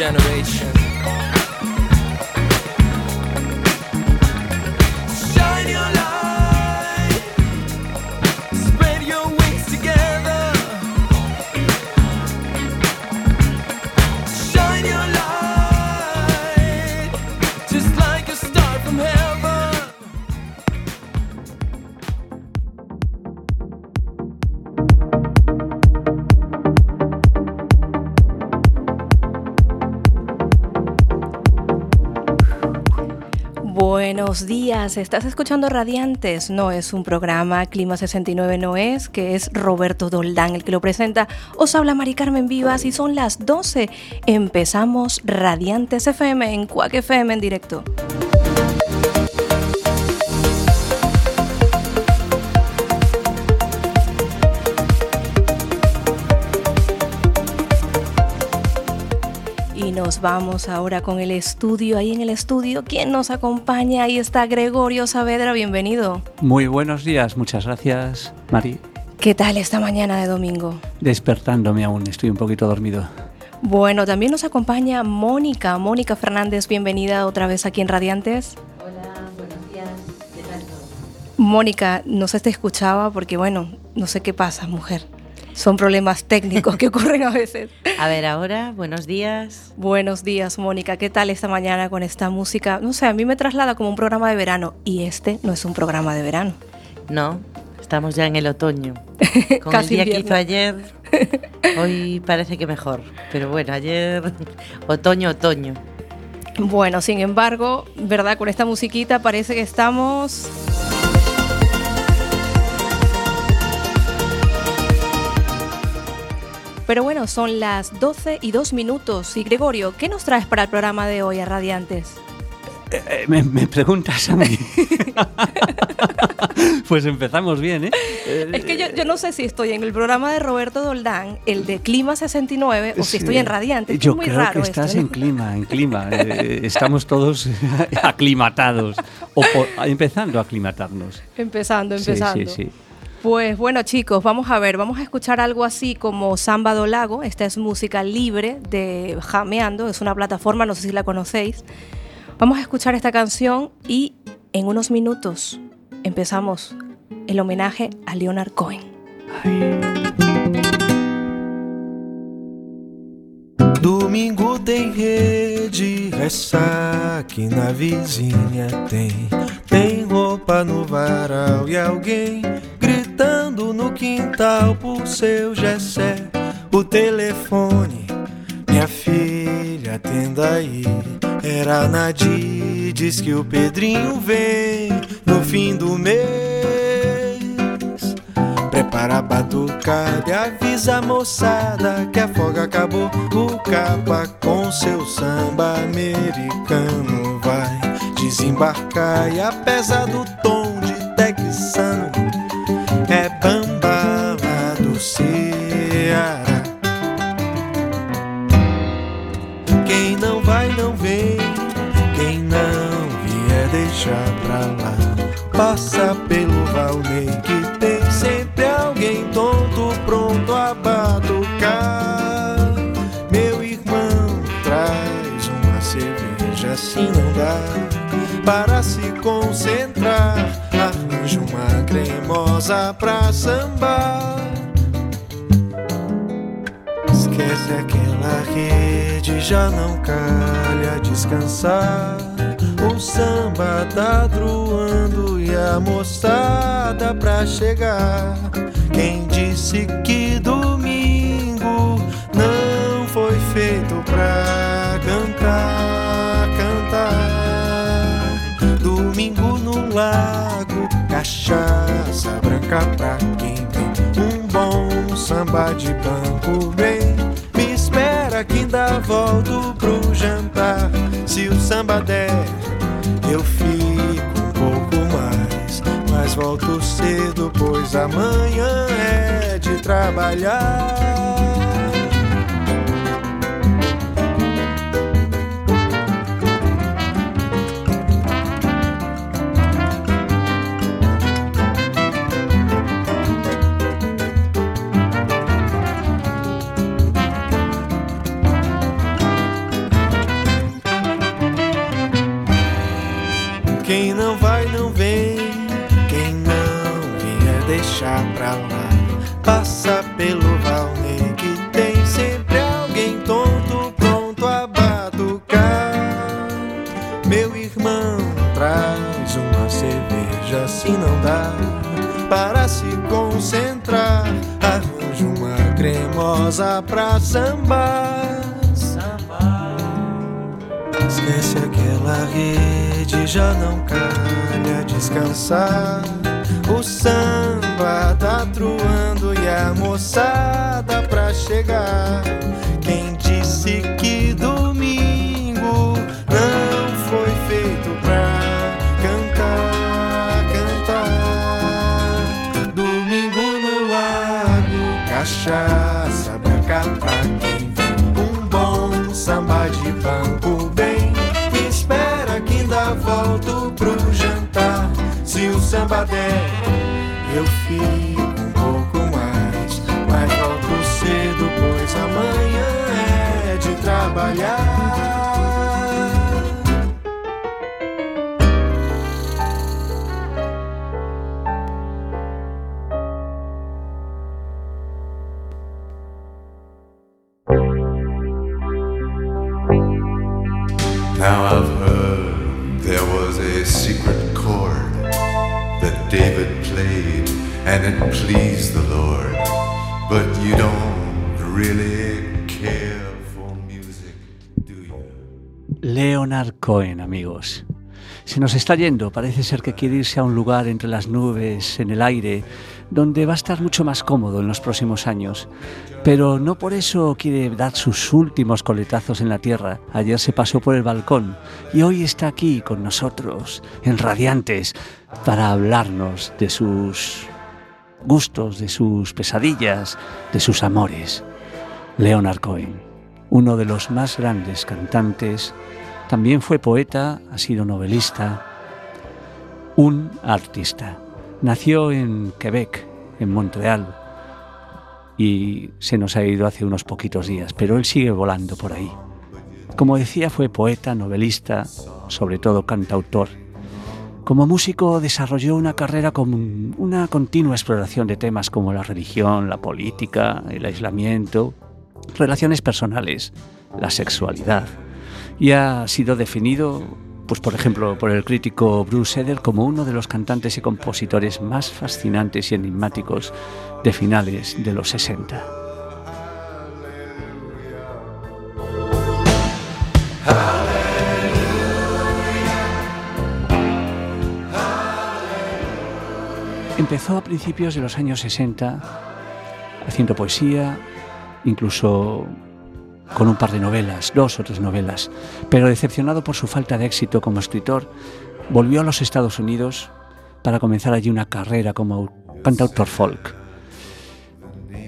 generation. Buenos días, estás escuchando Radiantes, no es un programa, Clima 69 no es, que es Roberto Doldán el que lo presenta. Os habla Mari Carmen Vivas y son las 12. Empezamos Radiantes FM en Cuac FM en directo. Nos vamos ahora con el estudio. Ahí en el estudio, ¿quién nos acompaña? Ahí está Gregorio Saavedra, bienvenido. Muy buenos días, muchas gracias, Mari. ¿Qué tal esta mañana de domingo? Despertándome aún, estoy un poquito dormido. Bueno, también nos acompaña Mónica. Mónica Fernández, bienvenida otra vez aquí en Radiantes. Hola, buenos días. ¿Qué tal Mónica, no se te escuchaba porque, bueno, no sé qué pasa, mujer son problemas técnicos que ocurren a veces. A ver, ahora, buenos días. Buenos días, Mónica. ¿Qué tal esta mañana con esta música? No sé, a mí me traslada como un programa de verano y este no es un programa de verano. No, estamos ya en el otoño. Con Casi el día que hizo ayer, hoy parece que mejor. Pero bueno, ayer, otoño, otoño. Bueno, sin embargo, ¿verdad? Con esta musiquita parece que estamos Pero bueno, son las 12 y 2 minutos. Y Gregorio, ¿qué nos traes para el programa de hoy a Radiantes? Eh, eh, me, preguntas a mí. pues empezamos bien, ¿eh? Es que yo, no sé si estoy en el programa de Roberto Doldán, el de Clima 69, o si estoy en Radiantes. Yo es muy creo raro que estás en clima, en clima. Eh, estamos todos aclimatados, o empezando a aclimatarnos. Empezando, empezando. Sí, sí, sí. Pues bueno chicos, vamos a ver, vamos a escuchar algo así como Samba do Lago, esta es música libre de Jameando, es una plataforma, no sé si la conocéis. Vamos a escuchar esta canción y en unos minutos empezamos el homenaje a Leonard Cohen. Domingo tem rede, na vizinha tem. Tem roupa no varal e alguém gritando no quintal por seu Gessé. O telefone, minha filha, atenda aí. Era Nadir, diz que o Pedrinho vem no fim do mês. Prepara a batucada e avisa a moçada que a folga acabou. O capa com seu samba americano vai desembarcar e apesar do tom de texano é bamba lá do Ceará. Quem não vai não vem, quem não vier deixar pra lá. Passa pelo Valnei que tem sempre alguém tonto pronto a batucar. Meu irmão, traz uma cerveja, assim não dá para se concentrar. Arranja uma cremosa pra sambar. Esquece aquela rede, já não calha descansar. O samba tá druando e a moçada pra chegar. Quem disse que domingo não foi feito pra Domingo no lago, cachaça branca pra quem tem um bom samba de banco bem. Me espera que ainda volto pro jantar. Se o samba der, eu fico um pouco mais. Mas volto cedo, pois amanhã é de trabalhar. Deixar pra lá. Passa pelo Valnei que tem sempre alguém tonto pronto a batucar. Meu irmão, traz uma cerveja se não dá para se concentrar. Arranja uma cremosa pra sambar. Esquece aquela rede, já não calha descansar. O samba tá truando e a moçada pra chegar. Quem disse que domingo não foi feito pra cantar, cantar? Domingo no lago, cachaça branca pra quem vem. Um bom samba de banco bem. Espera que ainda volto pro jantar. Se o samba der, eu fico um pouco mais. Mas volto cedo, pois amanhã é de trabalhar. Leonard Cohen, amigos. Se nos está yendo, parece ser que quiere irse a un lugar entre las nubes, en el aire, donde va a estar mucho más cómodo en los próximos años. Pero no por eso quiere dar sus últimos coletazos en la tierra. Ayer se pasó por el balcón y hoy está aquí con nosotros, en Radiantes, para hablarnos de sus gustos, de sus pesadillas, de sus amores. Leonard Cohen, uno de los más grandes cantantes, también fue poeta, ha sido novelista, un artista. Nació en Quebec, en Montreal, y se nos ha ido hace unos poquitos días, pero él sigue volando por ahí. Como decía, fue poeta, novelista, sobre todo cantautor. Como músico desarrolló una carrera con una continua exploración de temas como la religión, la política, el aislamiento, relaciones personales, la sexualidad. Y ha sido definido, pues por ejemplo, por el crítico Bruce Eder como uno de los cantantes y compositores más fascinantes y enigmáticos de finales de los 60. Empezó a principios de los años 60 haciendo poesía, incluso con un par de novelas, dos o tres novelas, pero decepcionado por su falta de éxito como escritor, volvió a los Estados Unidos para comenzar allí una carrera como cantautor folk.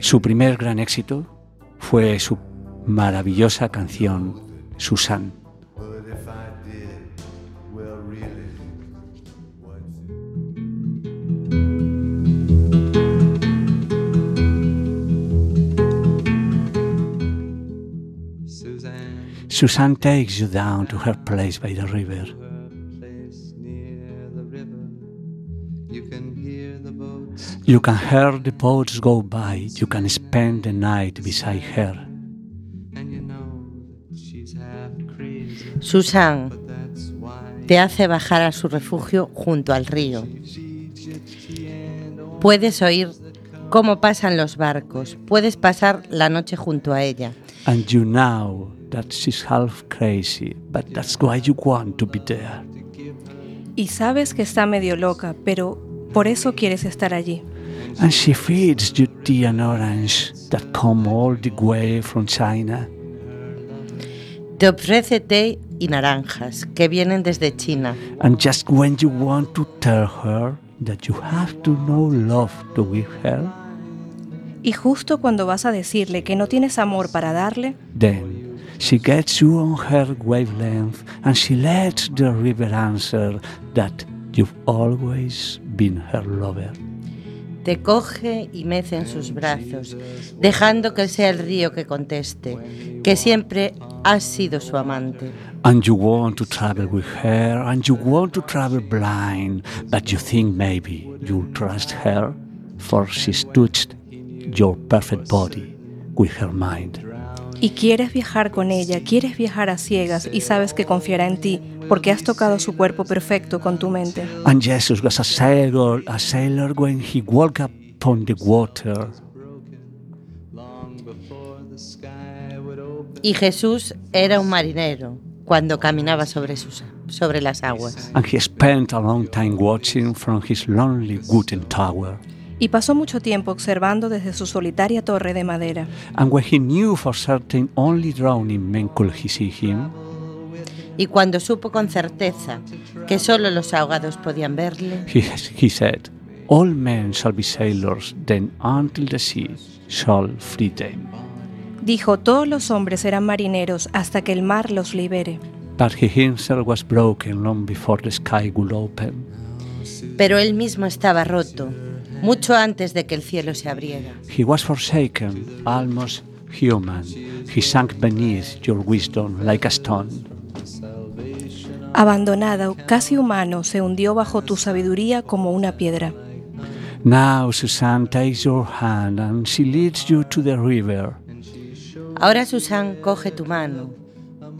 Su primer gran éxito fue su maravillosa canción Susan. Susan takes you down to her place by the river. You can hear the boats go by, you can spend the night beside her. Susan te hace bajar a su refugio junto al río. Puedes oír cómo pasan los barcos, puedes pasar la noche junto a ella. And you know that she's half crazy, but that's why you want to be there. Y sabes que está medio loca, pero por eso quieres estar allí. And she feeds you tea and orange that come all the way from China. Te ofrece té y naranjas que vienen desde China. And just when you want to tell her that you have to know love to give her, Y justo cuando vas a decirle que no tienes amor para darle, then she gets you on her wavelength and she lets the river answer that you've always been her lover. te coge y mece en sus brazos, dejando que sea el río que conteste, que siempre has sido su amante. And you want to travel with her, and you want to travel blind, but you think maybe you'll trust her, for she's touched your perfect body with her mind. Y quieres viajar con ella, quieres viajar a ciegas y sabes que confiará en ti porque has tocado su cuerpo perfecto con tu mente. And Jesus was a sailor, a sailor when he walked upon the water. Y Jesús era un marinero cuando caminaba sobre, sus, sobre las aguas. And he spent a long time watching from his lonely wooden tower. Y pasó mucho tiempo observando desde su solitaria torre de madera. And when he knew for certain only drowning men could he see him, Y cuando supo con certeza que solo los ahogados podían verle, he, he said, All men shall be sailors, then until the sea shall free them. Dijo, todos los hombres serán marineros hasta que el mar los libere. But he himself was broken long before the sky would open. pero él mismo estaba roto, mucho antes de que el cielo se abriera. He was forsaken, almost human. He sank beneath your wisdom like a stone. Abandonado, casi humano, se hundió bajo tu sabiduría como una piedra. Now Susan takes your hand and she leads you to the river. Ahora Susan coge tu mano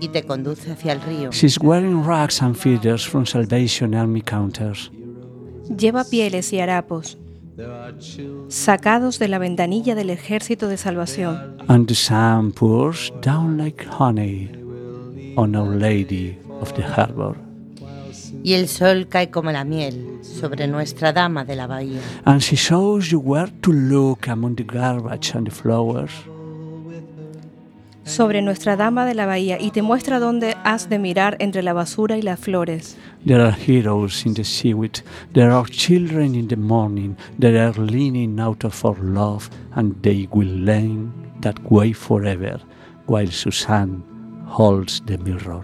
y te conduce hacia el río. She's wearing rags and feathers from Salvation Army counters. Lleva pieles y harapos, sacados de la ventanilla del ejército de salvación. And the sun pours down like honey on Our Lady of the Harbor. Y el sol cae como la miel sobre nuestra dama de la bahía. And she shows you where to look among the garbage and the flowers. Sobre Nuestra Dama de la Bahía y te muestra dónde has de mirar entre la basura y las flores. There are heroes in the seaweed, there are children in the morning, that are leaning out of our love, and they will learn that way forever, while Suzanne holds the mirror.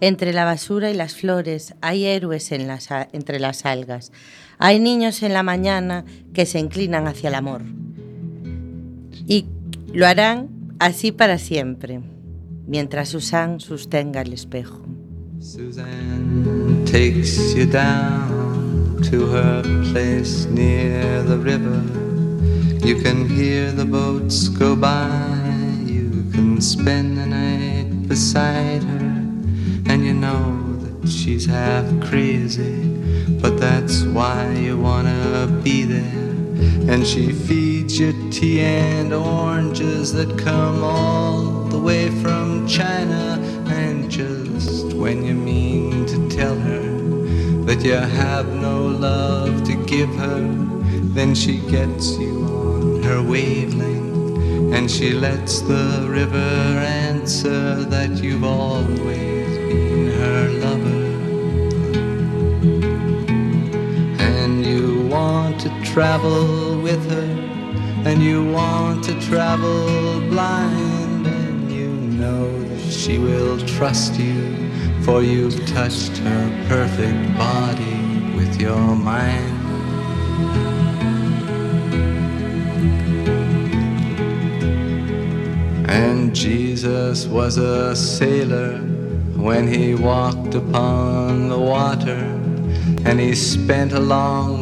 Entre la basura y las flores hay héroes en las a- entre las algas. Hay niños en la mañana que se inclinan hacia el amor. Y lo harán así para siempre, mientras Susan sostenga el espejo. Suzanne takes you down to her place near the river. You can hear the boats go by. You can spend the night beside her. And you know that she's half crazy. But that's why you wanna be there. And she feeds you tea and oranges that come all the way from China. And just when you mean to tell her that you have no love to give her, then she gets you on her wavelength. And she lets the river answer that you've always been her lover. Travel with her, and you want to travel blind, and you know that she will trust you, for you've touched her perfect body with your mind. And Jesus was a sailor when he walked upon the water. And he spent a long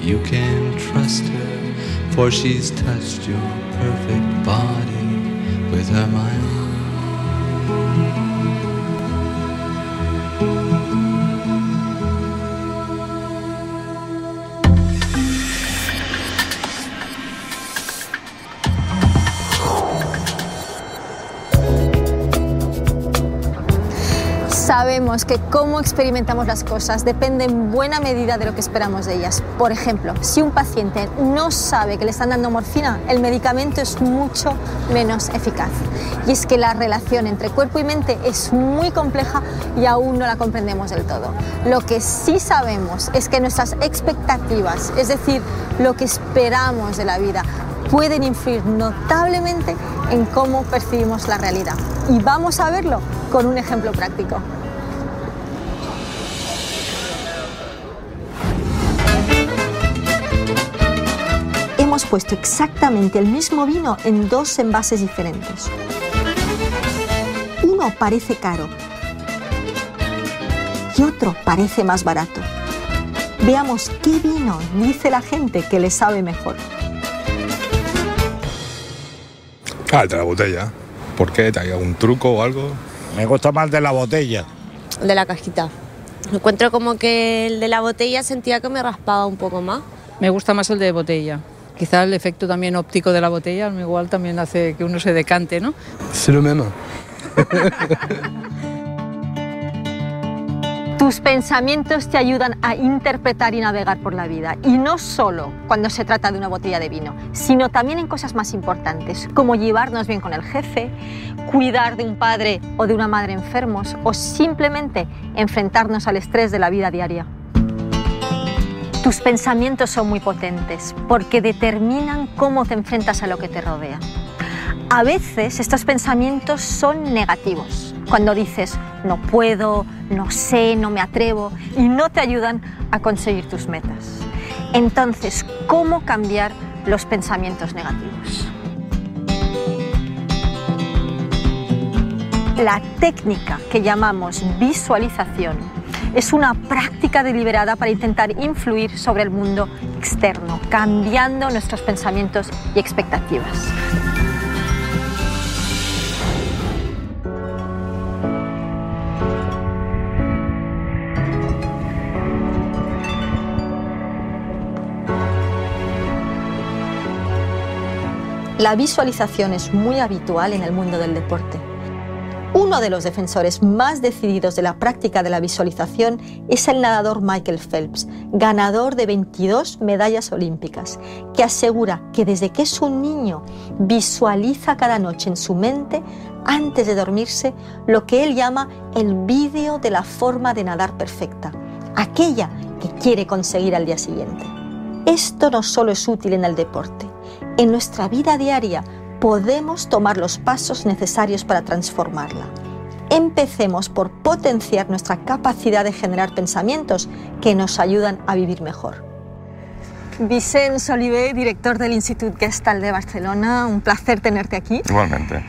you can trust her, for she's touched your perfect body with her mind. Sabemos que cómo experimentamos las cosas depende en buena medida de lo que esperamos de ellas. Por ejemplo, si un paciente no sabe que le están dando morfina, el medicamento es mucho menos eficaz. Y es que la relación entre cuerpo y mente es muy compleja y aún no la comprendemos del todo. Lo que sí sabemos es que nuestras expectativas, es decir, lo que esperamos de la vida, pueden influir notablemente en cómo percibimos la realidad. Y vamos a verlo con un ejemplo práctico. Hemos puesto exactamente el mismo vino en dos envases diferentes. Uno parece caro y otro parece más barato. Veamos qué vino dice la gente que le sabe mejor. Ah, el de la botella. ¿Por qué? ¿Te hay algún truco o algo? Me gusta más de la botella. de la cajita. Encuentro como que el de la botella sentía que me raspaba un poco más. Me gusta más el de botella. Quizá el efecto también óptico de la botella, igual también hace que uno se decante, ¿no? C'est le même. Tus pensamientos te ayudan a interpretar y navegar por la vida. Y no solo cuando se trata de una botella de vino, sino también en cosas más importantes, como llevarnos bien con el jefe, cuidar de un padre o de una madre enfermos o simplemente enfrentarnos al estrés de la vida diaria. Tus pensamientos son muy potentes porque determinan cómo te enfrentas a lo que te rodea. A veces estos pensamientos son negativos, cuando dices no puedo, no sé, no me atrevo y no te ayudan a conseguir tus metas. Entonces, ¿cómo cambiar los pensamientos negativos? La técnica que llamamos visualización es una práctica deliberada para intentar influir sobre el mundo externo, cambiando nuestros pensamientos y expectativas. La visualización es muy habitual en el mundo del deporte. Uno de los defensores más decididos de la práctica de la visualización es el nadador Michael Phelps, ganador de 22 medallas olímpicas, que asegura que desde que es un niño visualiza cada noche en su mente, antes de dormirse, lo que él llama el vídeo de la forma de nadar perfecta, aquella que quiere conseguir al día siguiente. Esto no solo es útil en el deporte, en nuestra vida diaria podemos tomar los pasos necesarios para transformarla. Empecemos por potenciar nuestra capacidad de generar pensamientos que nos ayudan a vivir mejor. Vicens Oliver, director del Institut Gestalt de Barcelona, un placer tenerte aquí. Igualmente.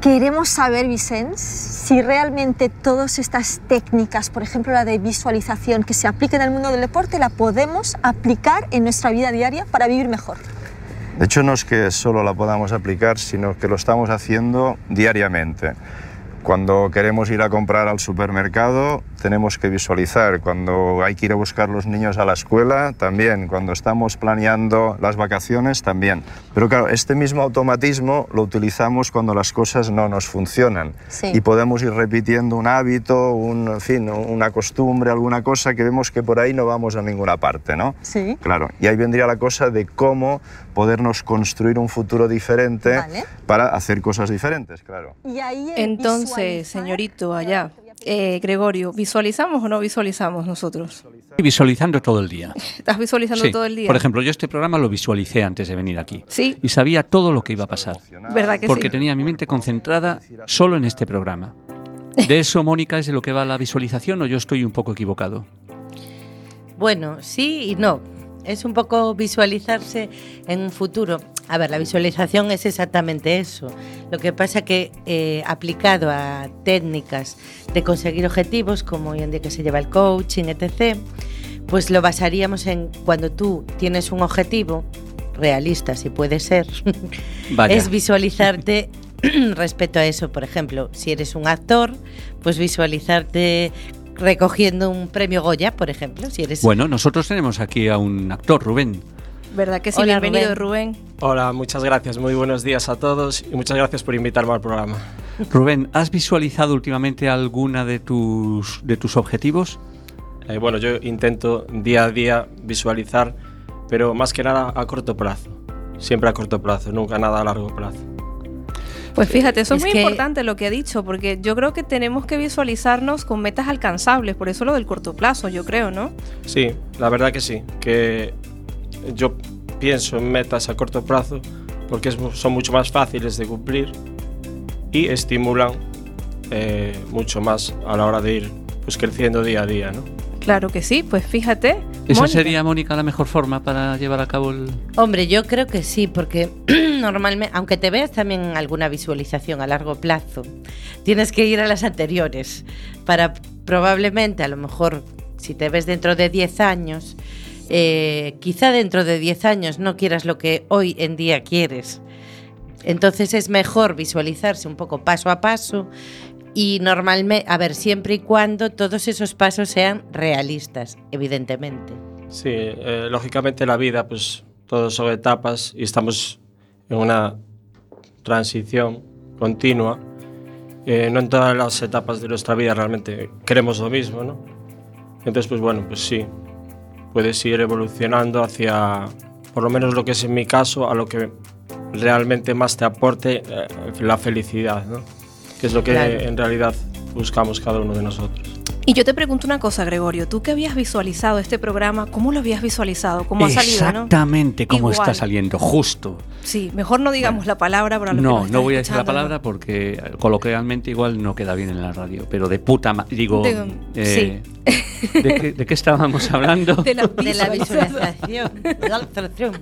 Queremos saber, Vicens, si realmente todas estas técnicas, por ejemplo la de visualización que se aplica en el mundo del deporte, la podemos aplicar en nuestra vida diaria para vivir mejor. De hecho, no es que solo la podamos aplicar, sino que lo estamos haciendo diariamente. Cuando queremos ir a comprar al supermercado, tenemos que visualizar. Cuando hay que ir a buscar los niños a la escuela, también. Cuando estamos planeando las vacaciones, también. Pero claro, este mismo automatismo lo utilizamos cuando las cosas no nos funcionan. Sí. Y podemos ir repitiendo un hábito, un, en fin, una costumbre, alguna cosa que vemos que por ahí no vamos a ninguna parte, ¿no? Sí. Claro, y ahí vendría la cosa de cómo podernos construir un futuro diferente Vale. para hacer cosas diferentes, claro. Y ahí el Entonces, señorito, allá, eh, Gregorio, ¿visualizamos o no visualizamos nosotros? Visualizando todo el día. ¿Estás visualizando Sí. todo el día? Por ejemplo, yo este programa lo visualicé antes de venir aquí. Sí. Y sabía todo lo que iba a pasar. ¿Verdad que Porque sí? tenía mi mente concentrada solo en este programa. ¿De eso, Mónica, es de lo que va la visualización o yo estoy un poco equivocado? Bueno, sí y no. Es un poco visualizarse en un futuro. A ver, la visualización es exactamente eso. Lo que pasa que eh, aplicado a técnicas de conseguir objetivos, como hoy en día que se lleva el coaching, etc., pues lo basaríamos en cuando tú tienes un objetivo realista, si puede ser, Vaya. es visualizarte respecto a eso. Por ejemplo, si eres un actor, pues visualizarte recogiendo un premio Goya, por ejemplo, si eres Bueno, nosotros tenemos aquí a un actor, Rubén. ¿Verdad que sí? Hola, Bienvenido, Rubén. Hola, muchas gracias. Muy buenos días a todos y muchas gracias por invitarme al programa. Rubén, ¿has visualizado últimamente alguna de tus, de tus objetivos? Eh, bueno, yo intento día a día visualizar, pero más que nada a corto plazo. Siempre a corto plazo, nunca nada a largo plazo. Pues fíjate, eso es, Es muy que- importante lo que ha dicho, porque yo creo que tenemos que visualizarnos con metas alcanzables, por eso lo del corto plazo, yo creo, ¿no? Sí, la verdad que sí, que yo pienso en metas a corto plazo porque son mucho más fáciles de cumplir y estimulan eh, mucho más a la hora de ir pues, creciendo día a día, ¿no? Claro que sí, pues fíjate. ¿Esa Mónica. sería, Mónica, la mejor forma para llevar a cabo el...? Hombre, yo creo que sí, porque normalmente, aunque te veas también en alguna visualización a largo plazo, tienes que ir a las anteriores para probablemente, a lo mejor, si te ves dentro de 10 años, eh, quizá dentro de 10 años no quieras lo que hoy en día quieres. Entonces es mejor visualizarse un poco paso a paso y normalmente, a ver, siempre y cuando todos esos pasos sean realistas, evidentemente. Sí, eh, lógicamente la vida, pues todos son etapas y estamos en una transición continua. Eh, no en todas las etapas de nuestra vida realmente queremos lo mismo, ¿no? Entonces, pues bueno, pues sí, puedes ir evolucionando hacia, por lo menos lo que es en mi caso, a lo que realmente más te aporte eh, la felicidad, ¿no? Que es lo que Claro. en realidad buscamos cada uno de nosotros. Y yo te pregunto una cosa, Gregorio, tú que habías visualizado este programa, ¿cómo lo habías visualizado? ¿Cómo ha salido, no? Exactamente como está Igual. saliendo, justo. Sí, mejor no digamos la palabra para No, no voy a decir la palabra porque coloquialmente igual no queda bien en la radio, pero de puta ma- digo, De- eh, ¿de, qué, de qué estábamos hablando? De la De la visualización.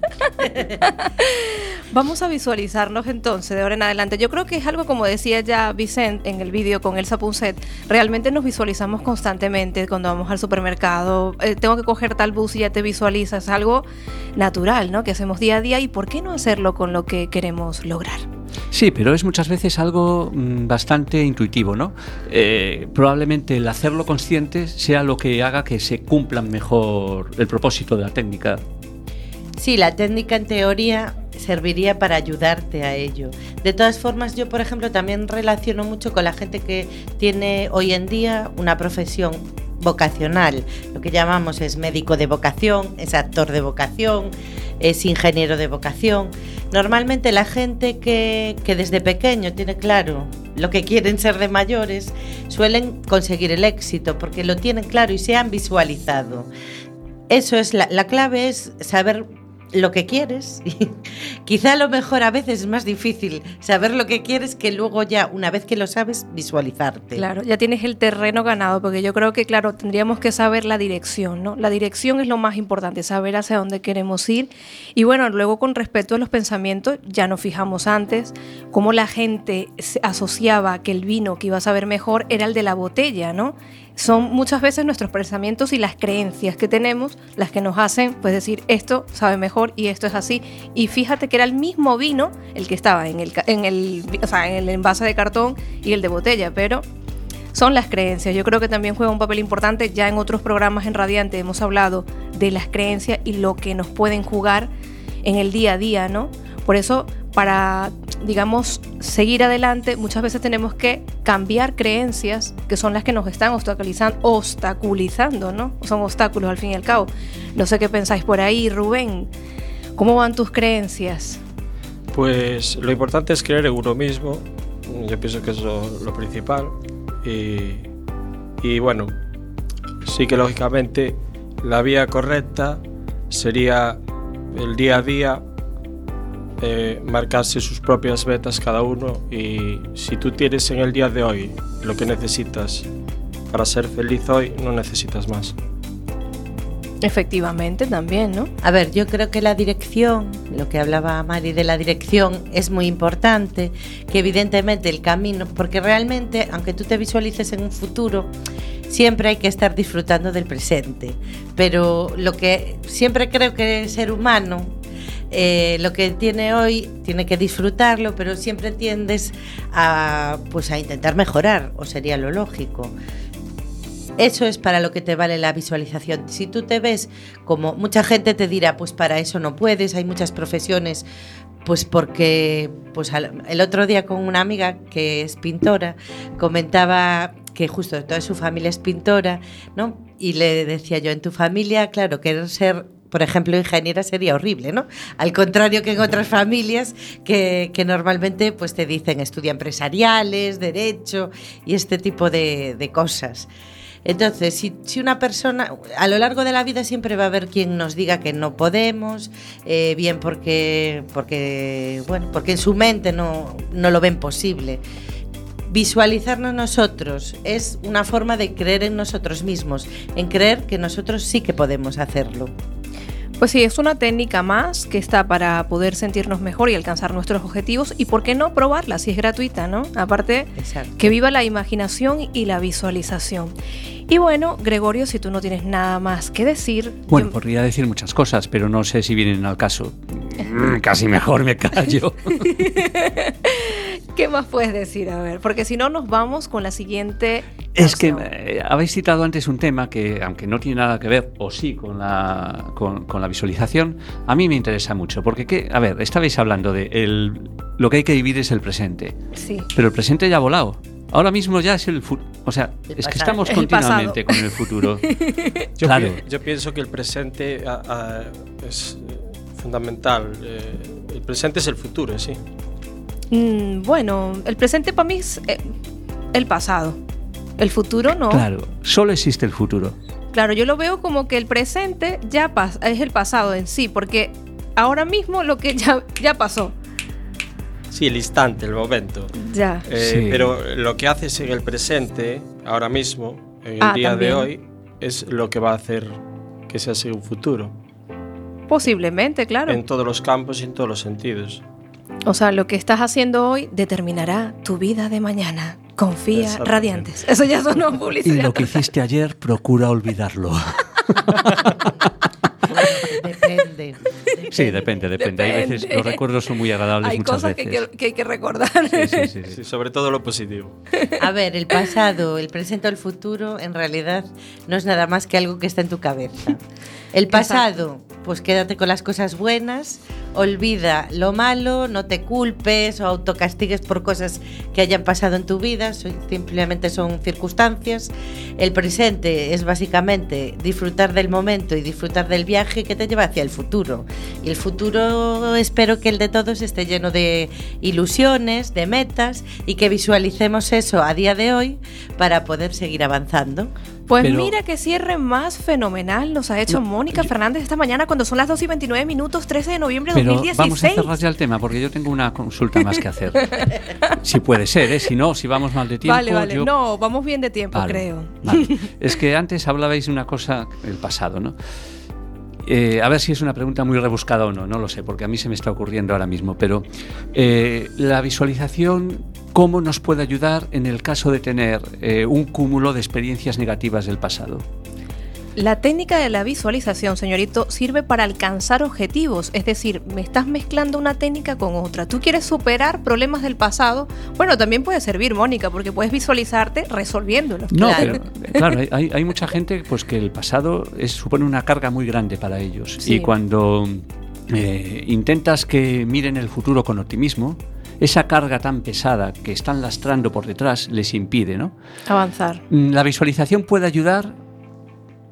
Vamos a visualizarnos entonces de ahora en adelante. Yo creo que es algo como decía ya Vicente en el vídeo con Elsa Punset. Realmente nos visualizamos constantemente cuando vamos al supermercado. eh, tengo que coger tal bus y ya te visualizas. Es algo natural, ¿no? Que hacemos día a día y ¿por qué no hacerlo con lo que queremos lograr? Sí, pero es muchas veces algo mm, bastante intuitivo, ¿no? Eh, probablemente el hacerlo consciente sea lo que haga que se cumpla mejor el propósito de la técnica. Sí, la técnica en teoría serviría para ayudarte a ello. De todas formas, yo, por ejemplo, también relaciono mucho con la gente que tiene hoy en día una profesión vocacional. Lo que llamamos es médico de vocación, es actor de vocación, es ingeniero de vocación. Normalmente la gente que, que desde pequeño tiene claro lo que quieren ser de mayores, suelen conseguir el éxito porque lo tienen claro y se han visualizado. Eso es la, la clave es saber lo que quieres. Quizá a lo mejor a veces es más difícil saber lo que quieres que luego ya, una vez que lo sabes, visualizarte. Claro, ya tienes el terreno ganado, porque yo creo que, claro, tendríamos que saber la dirección, ¿no? La dirección es lo más importante, saber hacia dónde queremos ir. Y bueno, luego con respecto a los pensamientos, ya nos fijamos antes cómo la gente asociaba que el vino que iba a saber mejor era el de la botella, ¿no? Son muchas veces nuestros pensamientos y las creencias que tenemos las que nos hacen pues decir esto sabe mejor y esto es así. Y fíjate que era el mismo vino el que estaba en el, en el, o sea, en el envase de cartón y el de botella, pero son las creencias. Yo creo que también juega un papel importante. Ya en otros programas en Radiante hemos hablado de las creencias y lo que nos pueden jugar en el día a día, ¿no? Por eso, para, digamos, seguir adelante, muchas veces tenemos que cambiar creencias que son las que nos están obstaculizando, obstaculizando, ¿no? Son obstáculos al fin y al cabo. No sé qué pensáis por ahí, Rubén. ¿Cómo van tus creencias? Pues lo importante es creer en uno mismo. Yo pienso que es lo, lo principal. Y, y bueno, sí que lógicamente la vía correcta sería el día a día marcarse sus propias metas cada uno y si tú tienes en el día de hoy lo que necesitas para ser feliz hoy, no necesitas más. Efectivamente, también, ¿no? A ver, yo creo que la dirección, lo que hablaba Mari de la dirección, es muy importante, que evidentemente el camino, porque realmente, aunque tú te visualices en un futuro, siempre hay que estar disfrutando del presente. Pero lo que siempre creo que el ser humano, eh, lo que tiene hoy, tiene que disfrutarlo, pero siempre tiendes a, pues, a intentar mejorar, o sería lo lógico. Eso es para lo que te vale la visualización. Si tú te ves como mucha gente te dirá, pues para eso no puedes, hay muchas profesiones, pues porque pues el otro día con una amiga que es pintora comentaba que justo toda su familia es pintora, ¿no? Y le decía yo, en tu familia, claro, querer ser por ejemplo, ingeniera sería horrible, ¿no? Al contrario que en otras familias que, que normalmente pues te dicen estudia empresariales, derecho y este tipo de, de cosas. Entonces, si, si, una persona, a lo largo de la vida siempre va a haber quien nos diga que no podemos, eh, bien porque, porque, bueno, porque en su mente no, no lo ven posible. Visualizarnos nosotros es una forma de creer en nosotros mismos, en creer que nosotros sí que podemos hacerlo. Pues sí, es una técnica más que está para poder sentirnos mejor y alcanzar nuestros objetivos y por qué no probarla si es gratuita, ¿no? Aparte, Exacto. que viva la imaginación y la visualización. Y bueno, Gregorio, si tú no tienes nada más que decir... Bueno, yo... podría decir muchas cosas, pero no sé si vienen al caso. Mm, casi mejor me callo. ¿Qué más puedes decir? A ver, porque si no nos vamos con la siguiente. Es que eh, habéis citado antes un tema que, aunque no tiene nada que ver, o sí, con la, con, con la visualización, a mí me interesa mucho. Porque, ¿qué? a ver, estabais hablando de el, lo que hay que vivir es el presente. Sí. Pero el presente ya ha volado. Ahora mismo ya es el futuro. O sea, El es que estamos El continuamente con el futuro. Yo, Claro. pi- yo pienso que el presente ah, es eh, fundamental. Eh, el presente es el futuro, sí. Mm, bueno, el presente para mí es eh, el pasado. El futuro no. Claro, solo existe el futuro. Claro, yo lo veo como que el presente ya es el pasado en sí, porque ahora mismo lo que ya, ya pasó. Sí, el instante, el momento. Ya. Eh, Sí. Pero lo que haces en el presente, ahora mismo, en el Ah, día también. de hoy, es lo que va a hacer que sea así un futuro. Posiblemente, claro. En todos los campos y en todos los sentidos. O sea, lo que estás haciendo hoy determinará tu vida de mañana. Confía radiantes. Eso ya sonó Y publicidad. lo que hiciste ayer, procura olvidarlo. Depende. Sí, depende, depende. Hay veces los recuerdos son muy agradables Hay muchas cosas que, veces. que- que hay que recordar. Sí, sí, sí, sí. Sí, sobre todo lo positivo. A ver, el pasado, el presente o el futuro, en realidad no es nada más que algo que está en tu cabeza. El pasado, pues quédate con las cosas buenas, olvida lo malo, no te culpes o autocastigues por cosas que hayan pasado en tu vida, simplemente son circunstancias. El presente es básicamente disfrutar del momento y disfrutar del viaje que te lleva hacia el futuro. Y el futuro espero que el de todos esté lleno de ilusiones, de metas y que visualicemos eso a día de hoy para poder seguir avanzando. Pues Pero- mira qué cierre más fenomenal nos ha hecho Mónica Fernández esta mañana cuando son las 2 y 29 minutos, 13 de noviembre de Pero 2016. vamos a cerrar ya el tema porque yo tengo una consulta más que hacer. si puede ser, ¿eh? si no, si vamos mal de tiempo. vale, vale. yo- No, vamos bien de tiempo, Vale, creo. vale. Es que antes hablabais de una cosa, el pasado, ¿no? Eh, a ver si es una pregunta muy rebuscada o no, no lo sé, porque a mí se me está ocurriendo ahora mismo, pero eh, la visualización, ¿cómo nos puede ayudar en el caso de tener eh, un cúmulo de experiencias negativas del pasado? La técnica de la visualización, señorito, sirve para alcanzar objetivos, es decir, me estás mezclando una técnica con otra. Tú quieres superar problemas del pasado, bueno, también puede servir, Mónica, porque puedes visualizarte resolviéndolos. No, claro, pero, claro hay, hay, mucha gente pues que el pasado es, supone una carga muy grande para ellos sí. y cuando eh, intentas que miren el futuro con optimismo, esa carga tan pesada que están lastrando por detrás les impide, ¿no? Avanzar. La visualización puede ayudar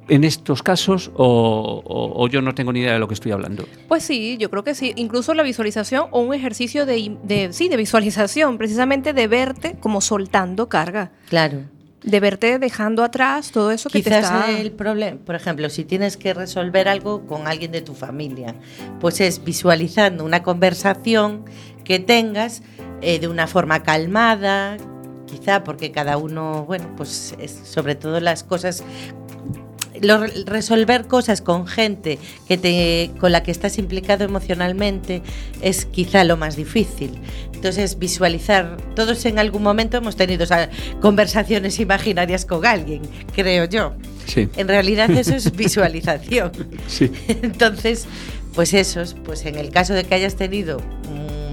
en estos casos o, o, o, yo no tengo ni idea de lo que estoy hablando? Pues sí, yo creo que sí. Incluso la visualización o un ejercicio de, de, sí, de visualización, precisamente de verte como soltando carga. Claro. De verte dejando atrás todo eso que Quizás te está... el problema, por ejemplo, si tienes que resolver algo con alguien de tu familia, pues es visualizando una conversación que tengas eh, de una forma calmada, quizá porque cada uno, bueno, pues es sobre todo las cosas lo, resolver cosas con gente que te, con la que estás implicado emocionalmente es quizá lo más difícil. Entonces, visualizar, todos en algún momento hemos tenido o sea, conversaciones imaginarias con alguien, creo yo. Sí. En realidad eso es visualización. Sí. Entonces, pues eso, pues en el caso de que hayas tenido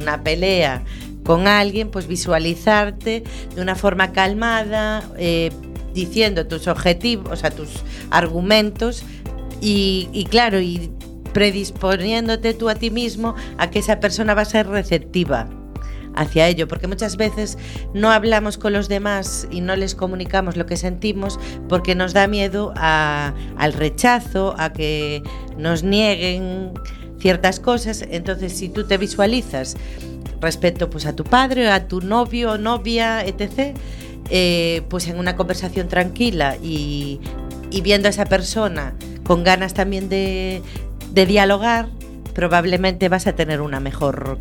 una pelea con alguien, pues visualizarte de una forma calmada, eh, diciendo tus objetivos, o sea, tus argumentos y, claro, y predisponiéndote tú a ti mismo a que esa persona va a ser receptiva hacia ello, porque muchas veces no hablamos con los demás y no les comunicamos lo que sentimos porque nos da miedo al rechazo, a que nos nieguen ciertas cosas, entonces si tú te visualizas respecto pues a tu padre, a tu novio, novia, etc., eh, pues en una conversación tranquila y, viendo a esa persona con ganas también de, de dialogar, probablemente vas a tener una mejor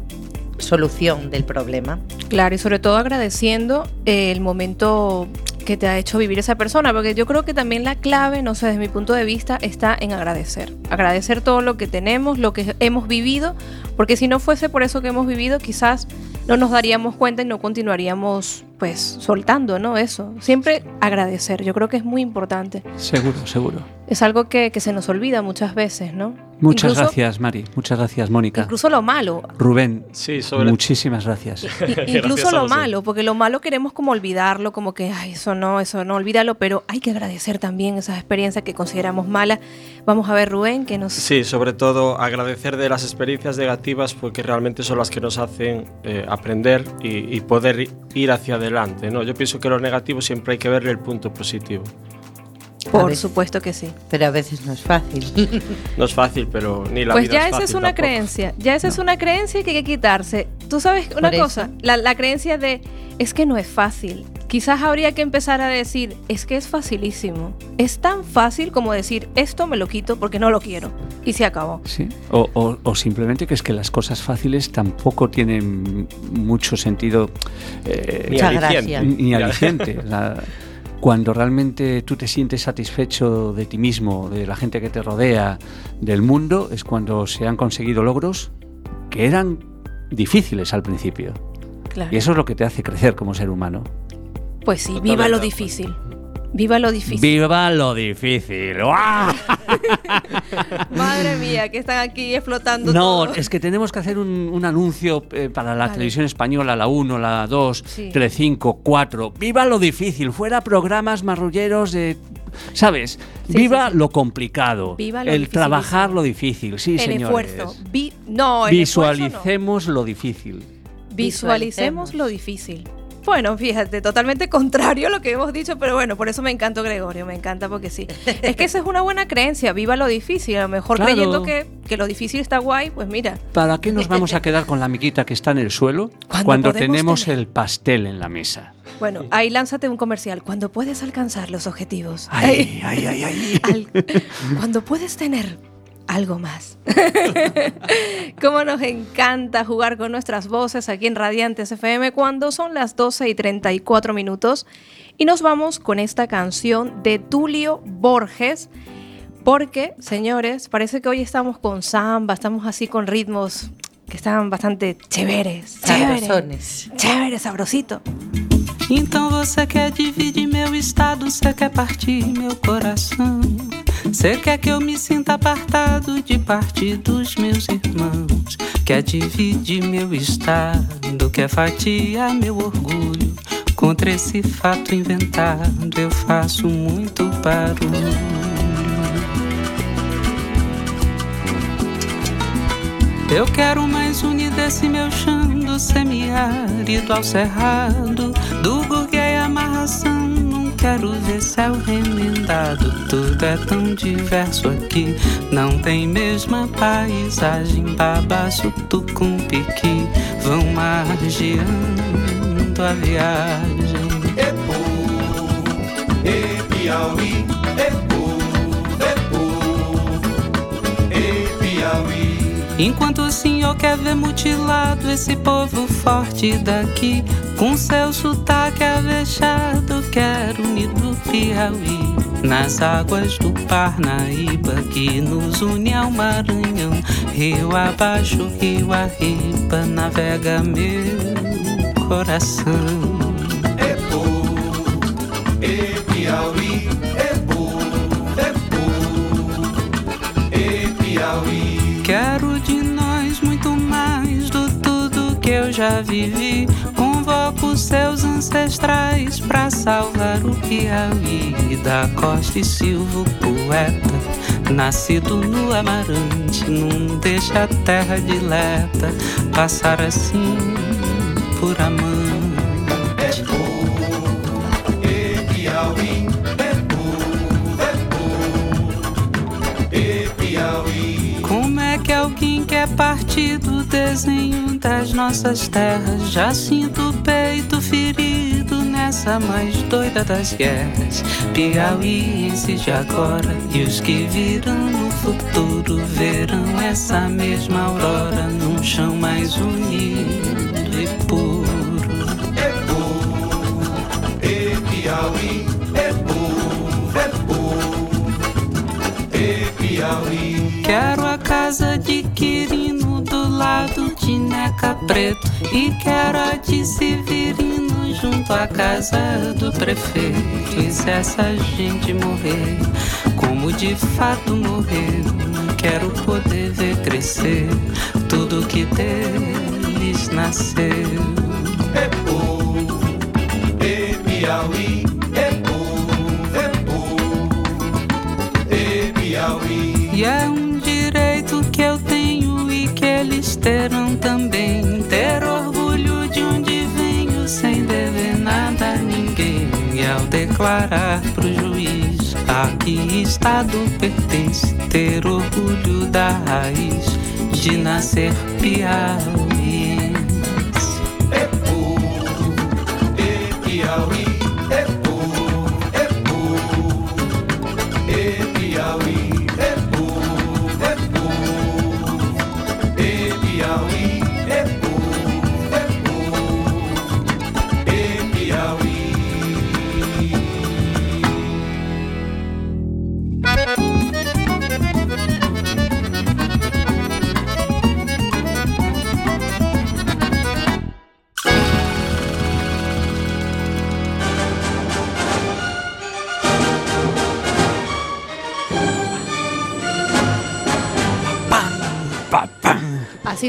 solución del problema. Claro, y sobre todo agradeciendo el momento que te ha hecho vivir esa persona, porque yo creo que también la clave, no sé, desde mi punto de vista, está en agradecer. Agradecer todo lo que tenemos, lo que hemos vivido, porque si no fuese por eso que hemos vivido, quizás no nos daríamos cuenta y no continuaríamos pues soltando, ¿no? Eso. Siempre agradecer, yo creo que es muy importante. Seguro, seguro. Es algo que, que se nos olvida muchas veces, ¿no? Muchas incluso, gracias, Mari. Muchas gracias, Mónica. Incluso lo malo. Rubén, sí, sobre... muchísimas gracias. Y, incluso lo malo, porque lo malo queremos como olvidarlo, como que, ay, eso no, eso no, olvídalo, pero hay que agradecer también esas experiencias que consideramos malas. Vamos a ver, Rubén, que nos... Sí, sobre todo agradecer de las experiencias negativas, porque realmente son las que nos hacen eh, aprender y, y poder ir hacia adelante, ¿no? Yo pienso que lo negativo siempre hay que verle el punto positivo. Por supuesto que sí. Pero a veces no es fácil. no es fácil, pero ni la pues vida ya es esa fácil es una tampoco. creencia. Ya esa no. es una creencia que hay que quitarse. Tú sabes una cosa, la, la, creencia de es que no es fácil. Quizás habría que empezar a decir, es que es facilísimo. Es tan fácil como decir, esto me lo quito porque no lo quiero. Y se acabó. Sí. O, o, o simplemente que es que las cosas fáciles tampoco tienen mucho sentido. Eh, ni aliciente. Ni aliciente. cuando realmente tú te sientes satisfecho de ti mismo, de la gente que te rodea, del mundo, es cuando se han conseguido logros que eran difíciles al principio. Claro. Y eso es lo que te hace crecer como ser humano. Pues sí, Totalmente. viva lo difícil. Viva lo difícil. Viva lo difícil. Madre mía, que están aquí explotando. No, todo. es que tenemos que hacer un, un anuncio eh, para la vale. televisión española, la 1, la 2, sí. Tele 5, 4. Viva lo difícil. Fuera programas marrulleros de. ¿Sabes? Sí, Viva sí, lo complicado. Viva lo el difícil, trabajar lo difícil. Sí, el señores. Esfuerzo. Vi no, el Visualicemos esfuerzo no. lo difícil. Visualicemos lo difícil. Bueno, fíjate, totalmente contrario a lo que hemos dicho, pero bueno, por eso me encantó Gregorio, me encanta porque sí. es que esa es una buena creencia, viva lo difícil, a lo mejor claro. creyendo que, que, lo difícil está guay, pues mira. ¿Para qué nos vamos a quedar con la amiguita que está en el suelo cuando tenemos tener? el pastel en la mesa? Bueno, ahí lánzate un comercial, cuando puedes alcanzar los objetivos. Ay, ay, ay, ay. Al, cuando puedes tener algo más. Cómo nos encanta jugar con nuestras voces aquí en Radiantes FM cuando son las 12 y 34 minutos. Y nos vamos con esta canción de Tulio Borges Porque, señores, parece que hoy estamos con samba, estamos así con ritmos que están bastante chéveres. Chéveres, Sabrosones. chéveres, sabrosito. Então você quer dividir meu estado, você quer partir meu coração. Você quer que eu me sinta apartado de parte dos meus irmãos. Quer dividir meu estado, quer fatiar meu orgulho. Contra esse fato inventado, eu faço muito barulho. Eu quero mais unir desse meu chão do semiárido ao cerrado, do gurguei amarração. Não quero ver céu remendado, tudo é tão diverso aqui. Não tem mesma paisagem, babaço, tucum, piqui. Vão margeando a viagem. E Piauí, Enquanto o senhor quer ver mutilado esse povo forte daqui, com seu sotaque avexado, quero unir do Piauí. Nas águas do Parnaíba que nos une ao Maranhão, rio abaixo, rio arriba, navega meu coração. Quero de nós muito mais do tudo que eu já vivi. Convoco seus ancestrais pra salvar o Piauí. Da Costa e Silva, o poeta, nascido no Amarante, não deixa a terra dileta passar assim por amante. Alguém quer partir do desenho das nossas terras? Já sinto o peito ferido nessa mais doida das guerras. Piauienses de agora e os que virão no futuro verão essa mesma aurora num chão mais unido e puro. E Piauí, Epu, Epu, e Piauí. Quero a casa de do lado de Neca Preto e quero a de Severino junto à casa do prefeito. E se essa gente morrer, como de fato morrer, quero poder ver crescer tudo que deles nasceu. E Piauí, terão também. Ter orgulho de onde venho sem dever nada a ninguém. E ao declarar pro juiz a que Estado pertence, ter orgulho da raiz de nascer piauiense.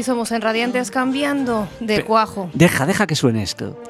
Somos en Radiantes cambiando de Pe- cuajo. Deja, deja que suene esto.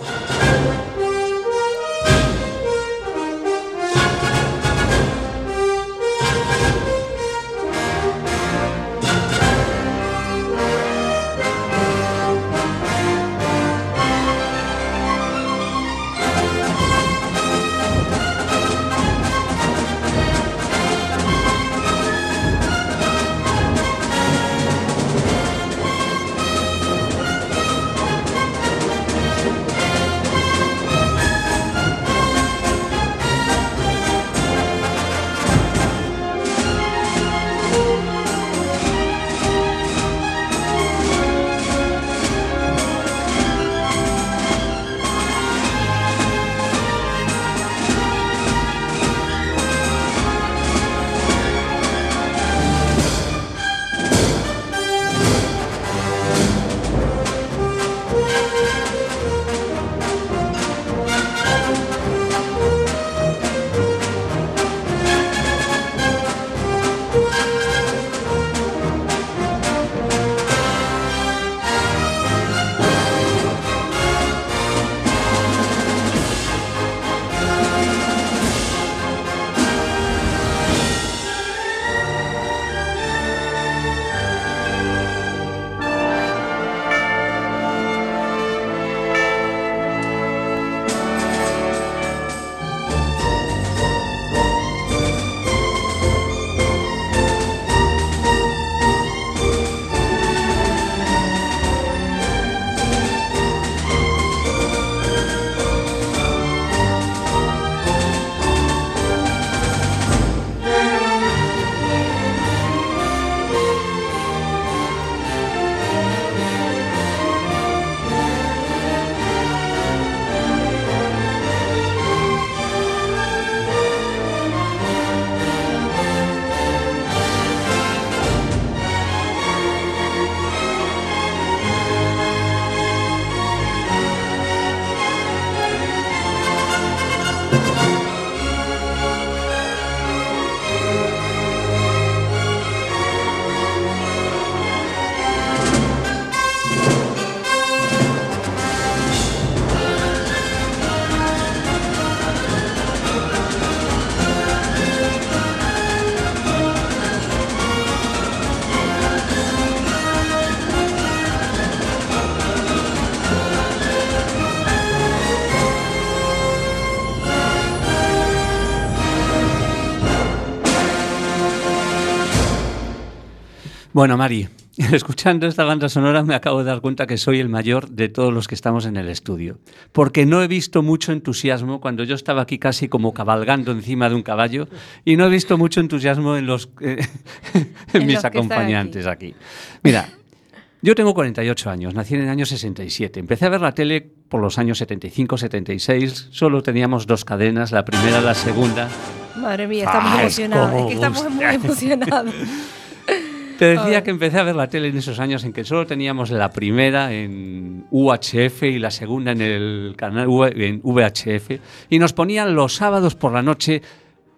Bueno, Mari, escuchando esta banda sonora me acabo de dar cuenta que soy el mayor de todos los que estamos en el estudio. Porque no he visto mucho entusiasmo cuando yo estaba aquí casi como cabalgando encima de un caballo y no he visto mucho entusiasmo en, los, eh, en En mis los acompañantes aquí. Mira, yo tengo 48 años, nací en el año 67. Empecé a ver la tele por los años 75, 76. Solo teníamos dos cadenas, la primera, la segunda. Madre mía, estamos es emocionados. como Es que estamos muy emocionados. Te decía que empecé a ver la tele en esos años en que solo teníamos la primera en UHF y la segunda en el canal V- en VHF y nos ponían los sábados por la noche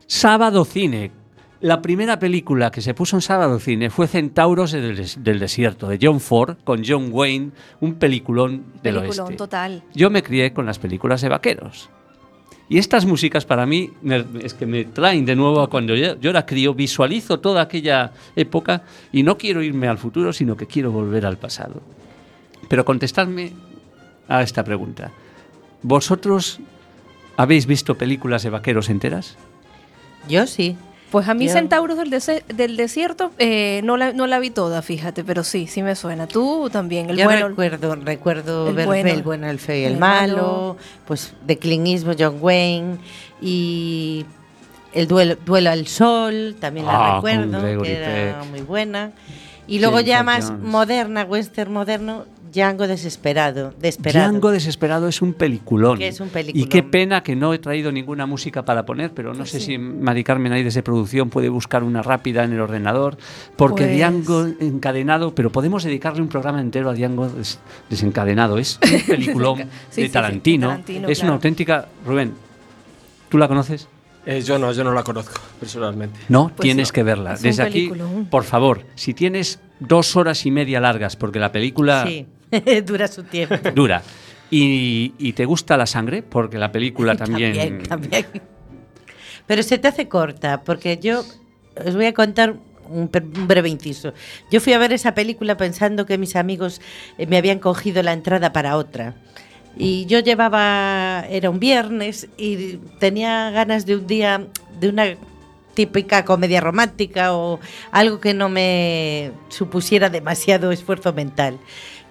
sábado cine. La primera película que se puso en sábado cine fue Centauros del, Des- del Desierto de John Ford con John Wayne, un peliculón del Peliculón oeste. total. Yo me crié con las películas de vaqueros. Y estas músicas para mí me- es que me traen de nuevo a cuando yo, yo era crío, visualizo toda aquella época y no quiero irme al futuro, sino que quiero volver al pasado. Pero contestadme a esta pregunta. ¿Vosotros habéis visto películas de vaqueros enteras? Yo sí. Pues a mí Centauros del, dese- del Desierto eh, no, la, no la vi toda, fíjate, pero sí, sí me suena. Tú también, el Yo bueno. recuerdo, recuerdo el ver bueno. el bueno, el feo y el, El malo, malo. pues de Eastwood, John Wayne y el duelo, duelo al sol, también la Ah, recuerdo, que era muy buena. Y luego ya más moderna, western moderno, Django desesperado, desesperado. Django Desesperado es un peliculón. Que es un Y peliculón. qué pena que no he traído ninguna música para poner, pero no sé si Mari Carmen ahí desde producción puede buscar una rápida en el ordenador, porque Pues- Django encadenado, pero podemos dedicarle un programa entero a Django des- desencadenado. Es un peliculón sí, de sí, sí, Tarantino. Tarantino, es una auténtica... Rubén, ¿tú la conoces? Eh, yo no, yo no la conozco personalmente. No, Pues tienes no, que verla. es Desde aquí, por favor, si tienes dos horas y media largas, porque la película Sí, dura su tiempo. dura, y, y te gusta la sangre, porque la película también... También, también. Pero se te hace corta, porque yo os voy a contar un, breve inciso. Yo fui a ver esa película pensando que mis amigos eh, me habían cogido la entrada para otra. Y yo llevaba, era un viernes y tenía ganas de un día, de una típica comedia romántica o algo que no me supusiera demasiado esfuerzo mental.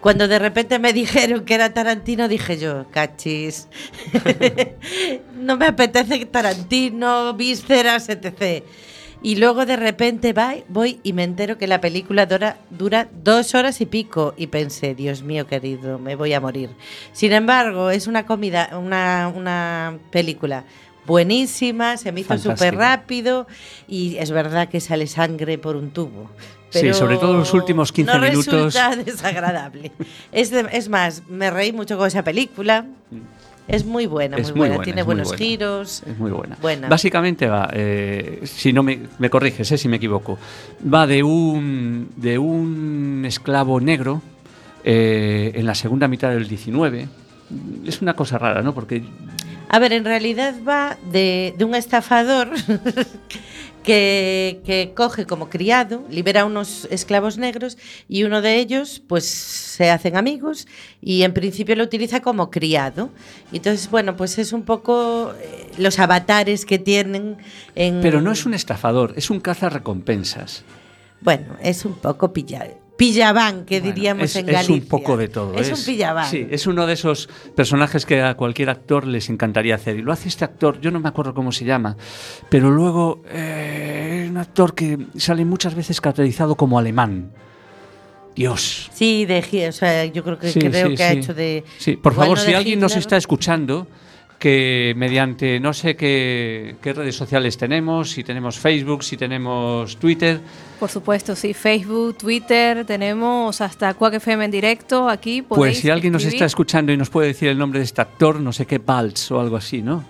Cuando de repente me dijeron que era Tarantino, dije yo, cachis, no me apetece Tarantino, vísceras, etc. Y luego de repente voy y me entero que la película dura, dura dos horas y pico. Y pensé, Dios mío querido, me voy a morir. Sin embargo, es una comida, una, una película buenísima, se me hizo súper rápido y es verdad que sale sangre por un tubo. Sí, sobre todo los últimos 15 no minutos. resulta desagradable. es, de- es más, me reí mucho con esa película. Es muy buena, muy, Es muy buena. buena, Tiene buenos buena. giros. Es muy buena. Buena. Básicamente va, eh, si no me, me corriges, eh, si me equivoco, va de un, de un esclavo negro eh, en la segunda mitad del 19. Es una cosa rara, ¿no? Porque A ver, en realidad va de, de un estafador que, que coge como criado, libera a unos esclavos negros y uno de ellos pues se hacen amigos y en principio lo utiliza como criado. Entonces, bueno, pues es un poco eh, los avatares que tienen en... Pero no es un estafador, es un caza recompensas. Bueno, es un poco pilla, pillabán, que diríamos es, en es Galicia. un poco de todo. Es, un pillabán. Sí, es uno de esos personajes que a cualquier actor les encantaría hacer. Y lo hace este actor, yo no me acuerdo cómo se llama, pero luego eh, es un actor que sale muchas veces caracterizado como alemán. Dios. Sí, de, o sea, yo creo que Sí, creo sí, que ha hecho de. Sí, por favor, no si alguien nos Hitler. está escuchando, que mediante no sé qué, qué redes sociales tenemos, si tenemos Facebook, si tenemos Twitter, Por supuesto, sí, Facebook, Twitter, tenemos hasta Quack FM en directo aquí. pues si alguien nos está escuchando y nos puede decir el nombre de este actor, no sé qué, Baltz o algo así, ¿no?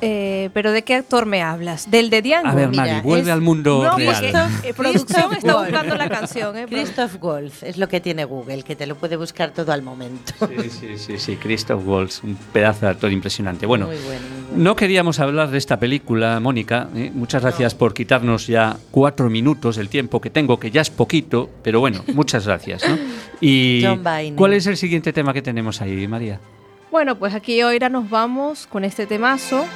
Eh, pero ¿de qué actor me hablas? ¿Del de Django? A ver, Mari, vuelve al mundo no, real. porque eh, producción está buscando la canción. Eh, Christoph Wolf es lo que tiene Google, que te lo puede buscar todo al momento. Sí, sí, sí, sí, Christoph Waltz, un pedazo de actor impresionante. Bueno, Muy bueno, muy bueno. no queríamos hablar de esta película, Mónica. ¿eh? Muchas gracias por quitarnos ya cuatro minutos del tiempo que tengo, que ya es poquito, pero bueno, muchas gracias. ¿no? Y. ¿cuál es el siguiente tema que tenemos ahí, María? Bueno, pues aquí ahora nos vamos con este temazo.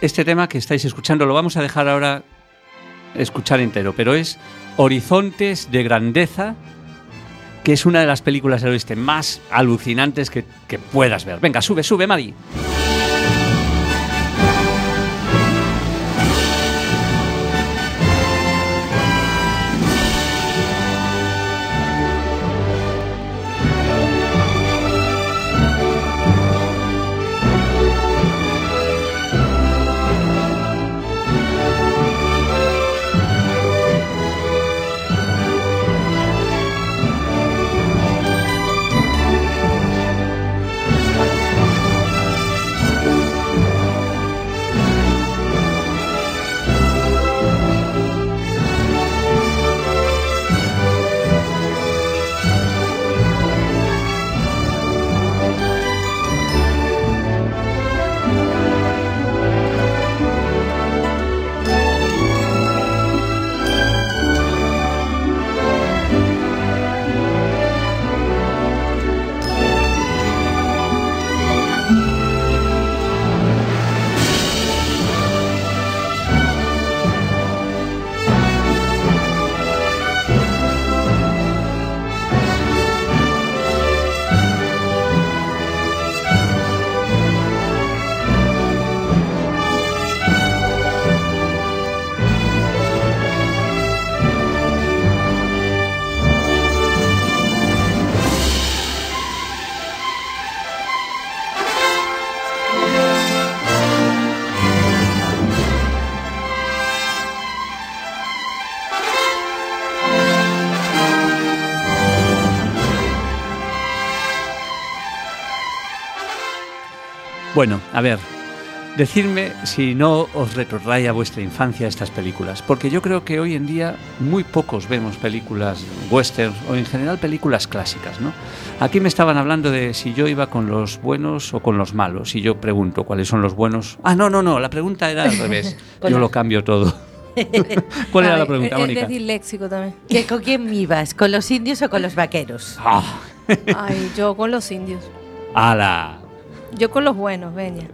Este tema que estáis escuchando lo vamos a dejar ahora escuchar entero, pero es Horizontes de Grandeza, que es una de las películas del oeste más alucinantes que, que puedas ver. Venga, sube, sube, Madi. Bueno, a ver, decidme si no os retrotrae a vuestra infancia estas películas, porque yo creo que hoy en día muy pocos vemos películas western o en general películas clásicas, ¿no? Aquí me estaban hablando de si yo iba con los buenos o con los malos, y yo pregunto cuáles son los buenos. Ah, no, no, no, la pregunta era al revés. yo lo cambio todo. ¿Cuál era la pregunta, Es Mónica? de disléxico también. ¿Que ¿Con quién ibas? ¿Con los indios o con los vaqueros? Ah, Ay, yo con los indios. ala. Yo con los buenos, Beña.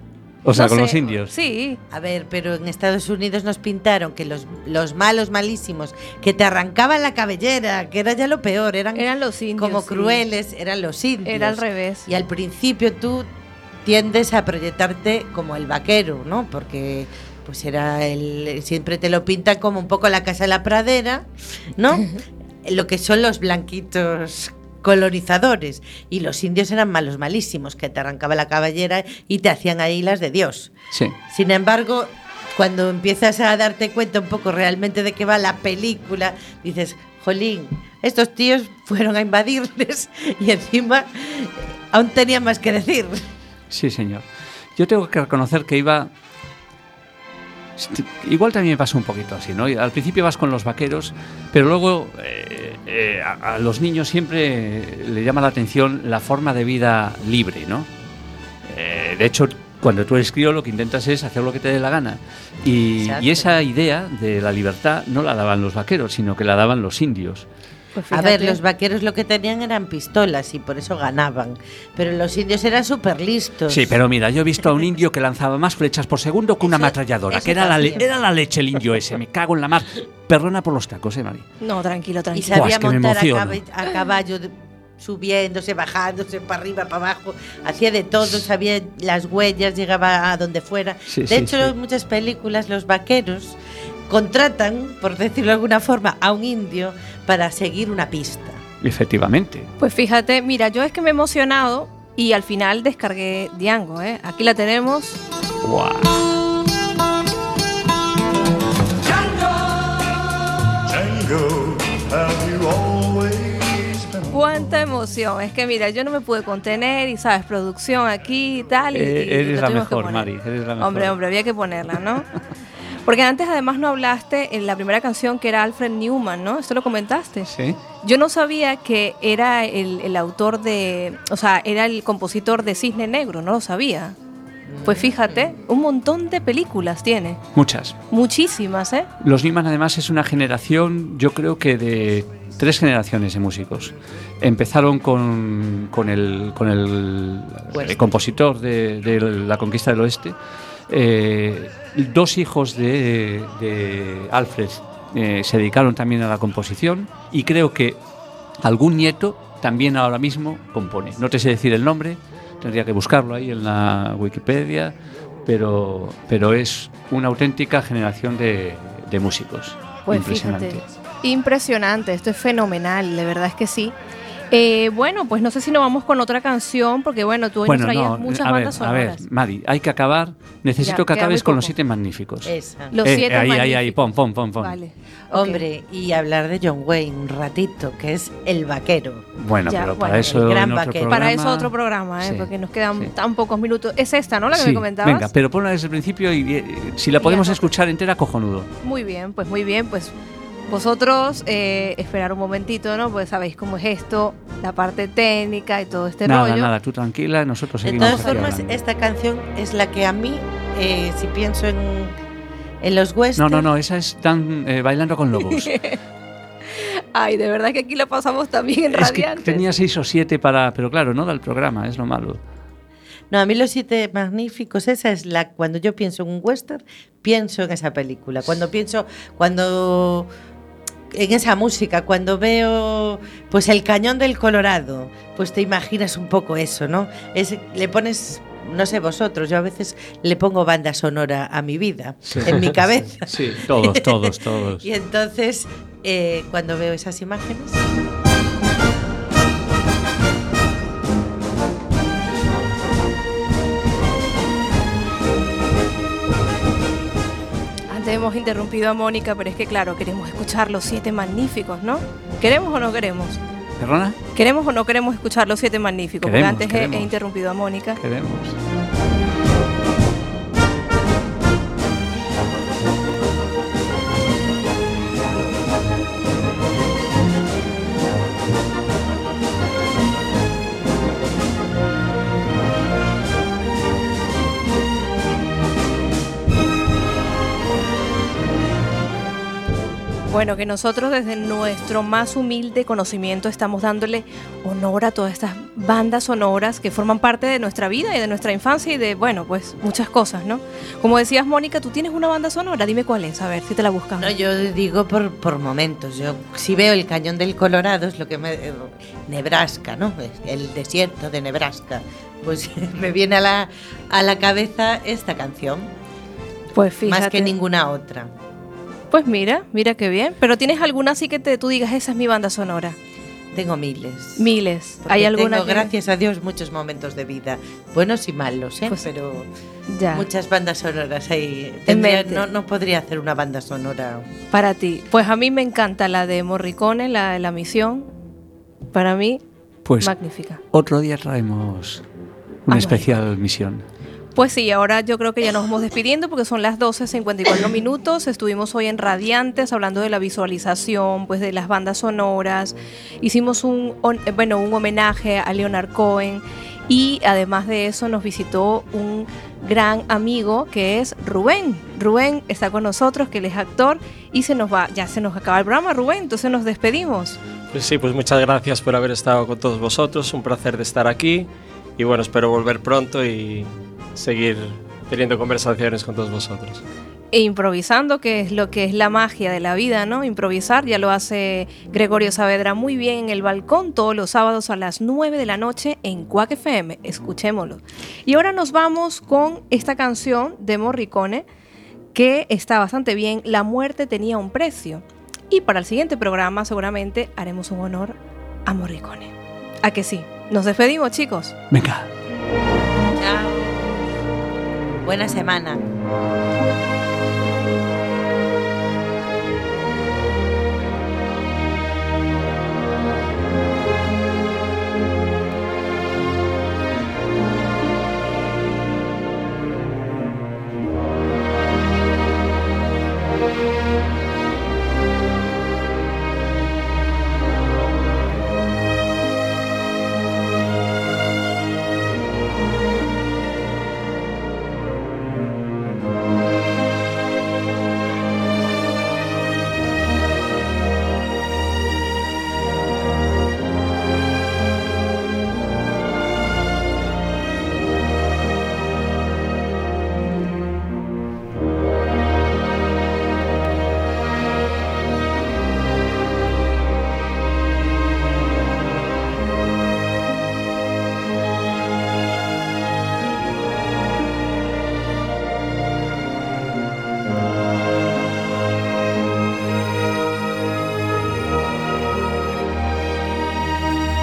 O sea, No con sé, los indios. Sí. A ver, pero en Estados Unidos nos pintaron que los, los malos, malísimos, que te arrancaban la cabellera, que era ya lo peor, eran, Eran los indios. como sí. crueles, eran los indios. Era al revés. Y al principio tú tiendes a proyectarte como el vaquero, ¿no? Porque pues era el siempre te lo pintan como un poco la casa de la pradera, ¿no? lo que son los blanquitos colonizadores y los indios eran malos malísimos que te arrancaba la cabellera y te hacían ahí las de Dios. Sí. Sin embargo, cuando empiezas a darte cuenta un poco realmente de qué va la película, dices, jolín, estos tíos fueron a invadirles y encima aún tenían más que decir. Sí, señor. Yo tengo que reconocer que iba. Igual también me pasó un poquito así, ¿no? Al principio vas con los vaqueros, pero luego eh, eh, a, a los niños siempre le llama la atención la forma de vida libre, ¿no? Eh, de hecho, cuando tú eres crío lo que intentas es hacer lo que te dé la gana. Y esa idea de la libertad no la daban los vaqueros, sino que la daban los indios. Pues A ver, los vaqueros lo que tenían eran pistolas y por eso ganaban. Pero los indios eran súper listos. Sí, pero mira, yo he visto a un indio que lanzaba más flechas por segundo que una Eso- ametralladora, eso que era la, era la leche el indio ese, me cago en la mar. Perdona por los tacos, eh, Mari. No, tranquilo, Y tranquilo. Buah, sabía es que me montar a, emociono. cabe- a caballo, de- subiéndose, bajándose, para arriba, para abajo. Hacía de todo, sabía las huellas, llegaba a donde fuera. Sí, de sí, hecho, sí. en muchas películas los vaqueros contratan, por decirlo de alguna forma, a un indio para seguir una pista. Efectivamente. Pues fíjate, mira, yo es que me he emocionado y al final descargué Diango, ¿eh? Aquí la tenemos. Django, been Cuánta emoción. Es que mira, yo no me pude contener y sabes, producción aquí y tal. Y, Eh, y eres lo la mejor. Mari, eres la mejor. Hombre, hombre, había que ponerla, ¿no? Porque antes además no hablaste en la primera canción que era Alfred Newman, ¿no? Esto lo comentaste. Sí. Yo no sabía que era el, el autor de, o sea, era el compositor de Cisne Negro, no lo sabía. Pues fíjate, un montón de películas tiene, Muchas. muchísimas, ¿eh? Los Newman además es una generación, yo creo que de tres generaciones de músicos. Empezaron con, con el, con el, el compositor de, de La Conquista del Oeste, Eh, dos hijos de, de Alfred eh, se dedicaron también a la composición y creo que algún nieto también ahora mismo compone. No te sé decir el nombre, tendría que buscarlo ahí en la Wikipedia, pero, pero es una auténtica generación de, de músicos. Pues Impresionante. fíjate, impresionante, esto es fenomenal, de verdad es que sí. Eh, bueno, pues no sé si nos vamos con otra canción, porque bueno, tú hoy Bueno, nos traías no, muchas a ver, bandas a ver, sonoras. Madi, hay que acabar. Necesito Ya, que acabes con los siete magníficos. Esa. Los Eh, siete ahí, ahí, ahí, pon, pon, pon, pon. Vale. Hombre, y hablar de John Wayne un ratito, que es el vaquero. Bueno, Ya, pero bueno, para el eso gran otro vaquero. Para programa- eso otro programa, ¿eh? Sí, porque nos quedan sí. tan pocos minutos. Es esta, ¿no? La que Sí, me comentabas. Venga, pero ponla desde el principio y eh, si la podemos escuchar entera, cojonudo. Muy bien, pues muy bien, pues vosotros eh, esperar un momentito, ¿no? Pues sabéis cómo es esto, la parte técnica y todo este nada, rollo. nada, tú tranquila, nosotros De seguimos todas aquí formas, hablando. esta canción es la que a mí, eh, si pienso en, en los westerns... No, no, no, esa es tan eh, bailando con lobos. Ay, de verdad que aquí la pasamos también en es que tenía seis o siete para, pero claro, no da el programa, es lo malo. No, a mí Los Siete Magníficos, esa es la. Cuando yo pienso en un western, pienso en esa película. Cuando pienso. Cuando. En esa música, cuando veo pues el cañón del Colorado, pues te imaginas un poco eso, ¿no? Es, le pones, no sé vosotros, yo a veces le pongo banda sonora a mi vida, Sí. en mi cabeza. Sí, todos, todos, todos. Y entonces, eh, cuando veo esas imágenes, Antes hemos interrumpido a Mónica, pero es que claro, queremos escuchar los siete magníficos, ¿no? ¿Queremos o no queremos? ¿Perdona? ¿Queremos o no queremos escuchar los siete magníficos? Queremos, Porque antes he- he, interrumpido a Mónica. Queremos. Bueno, que nosotros desde nuestro más humilde conocimiento estamos dándole honor a todas estas bandas sonoras que forman parte de nuestra vida y de nuestra infancia y de, bueno, pues muchas cosas, ¿no? Como decías, Mónica, tú tienes una banda sonora, dime cuál es, a ver si te la buscamos. No, yo digo por, por momentos. Yo si veo el cañón del Colorado es lo que me eh, Nebraska, ¿no? El desierto de Nebraska. Pues me viene a la, a la cabeza esta canción. Pues fíjate. Más que ninguna otra. Pues mira, mira qué bien. Pero tienes alguna así que te, tú digas, esa es mi banda sonora. Tengo miles. Miles. Porque ¿Hay alguna tengo, que- gracias a Dios, muchos momentos de vida. Buenos y malos, ¿eh? Pero Pues Ya. muchas bandas sonoras ahí. Tendría- no, no podría hacer una banda sonora. Para ti. Pues a mí me encanta la de Morricone, la de la misión. Para mí, Pues magnífica. otro día traemos una Ah, especial misión. Pues sí, ahora yo creo que ya nos vamos despidiendo porque son las 12.54 minutos. Estuvimos hoy en Radiantes hablando de la visualización, pues de las bandas sonoras. Hicimos un, bueno, un homenaje a Leonard Cohen y además de eso nos visitó un gran amigo que es Rubén. Rubén está con nosotros, que él es actor y se nos va, ya se nos acaba el programa, Rubén, entonces nos despedimos. Pues sí, pues muchas gracias por haber estado con todos vosotros, un placer de estar aquí y bueno, espero volver pronto y seguir teniendo conversaciones con todos vosotros. E improvisando, que es lo que es la magia de la vida, ¿no? Improvisar, ya lo hace Gregorio Saavedra muy bien en el balcón todos los sábados a las 9 de la noche en Quack FM. Escuchémoslo. Y ahora nos vamos con esta canción de Morricone, que está bastante bien. La muerte tenía un precio. Y para el siguiente programa seguramente haremos un honor a Morricone. ¿A que sí? Nos despedimos, chicos. Venga. Chao. Buena semana.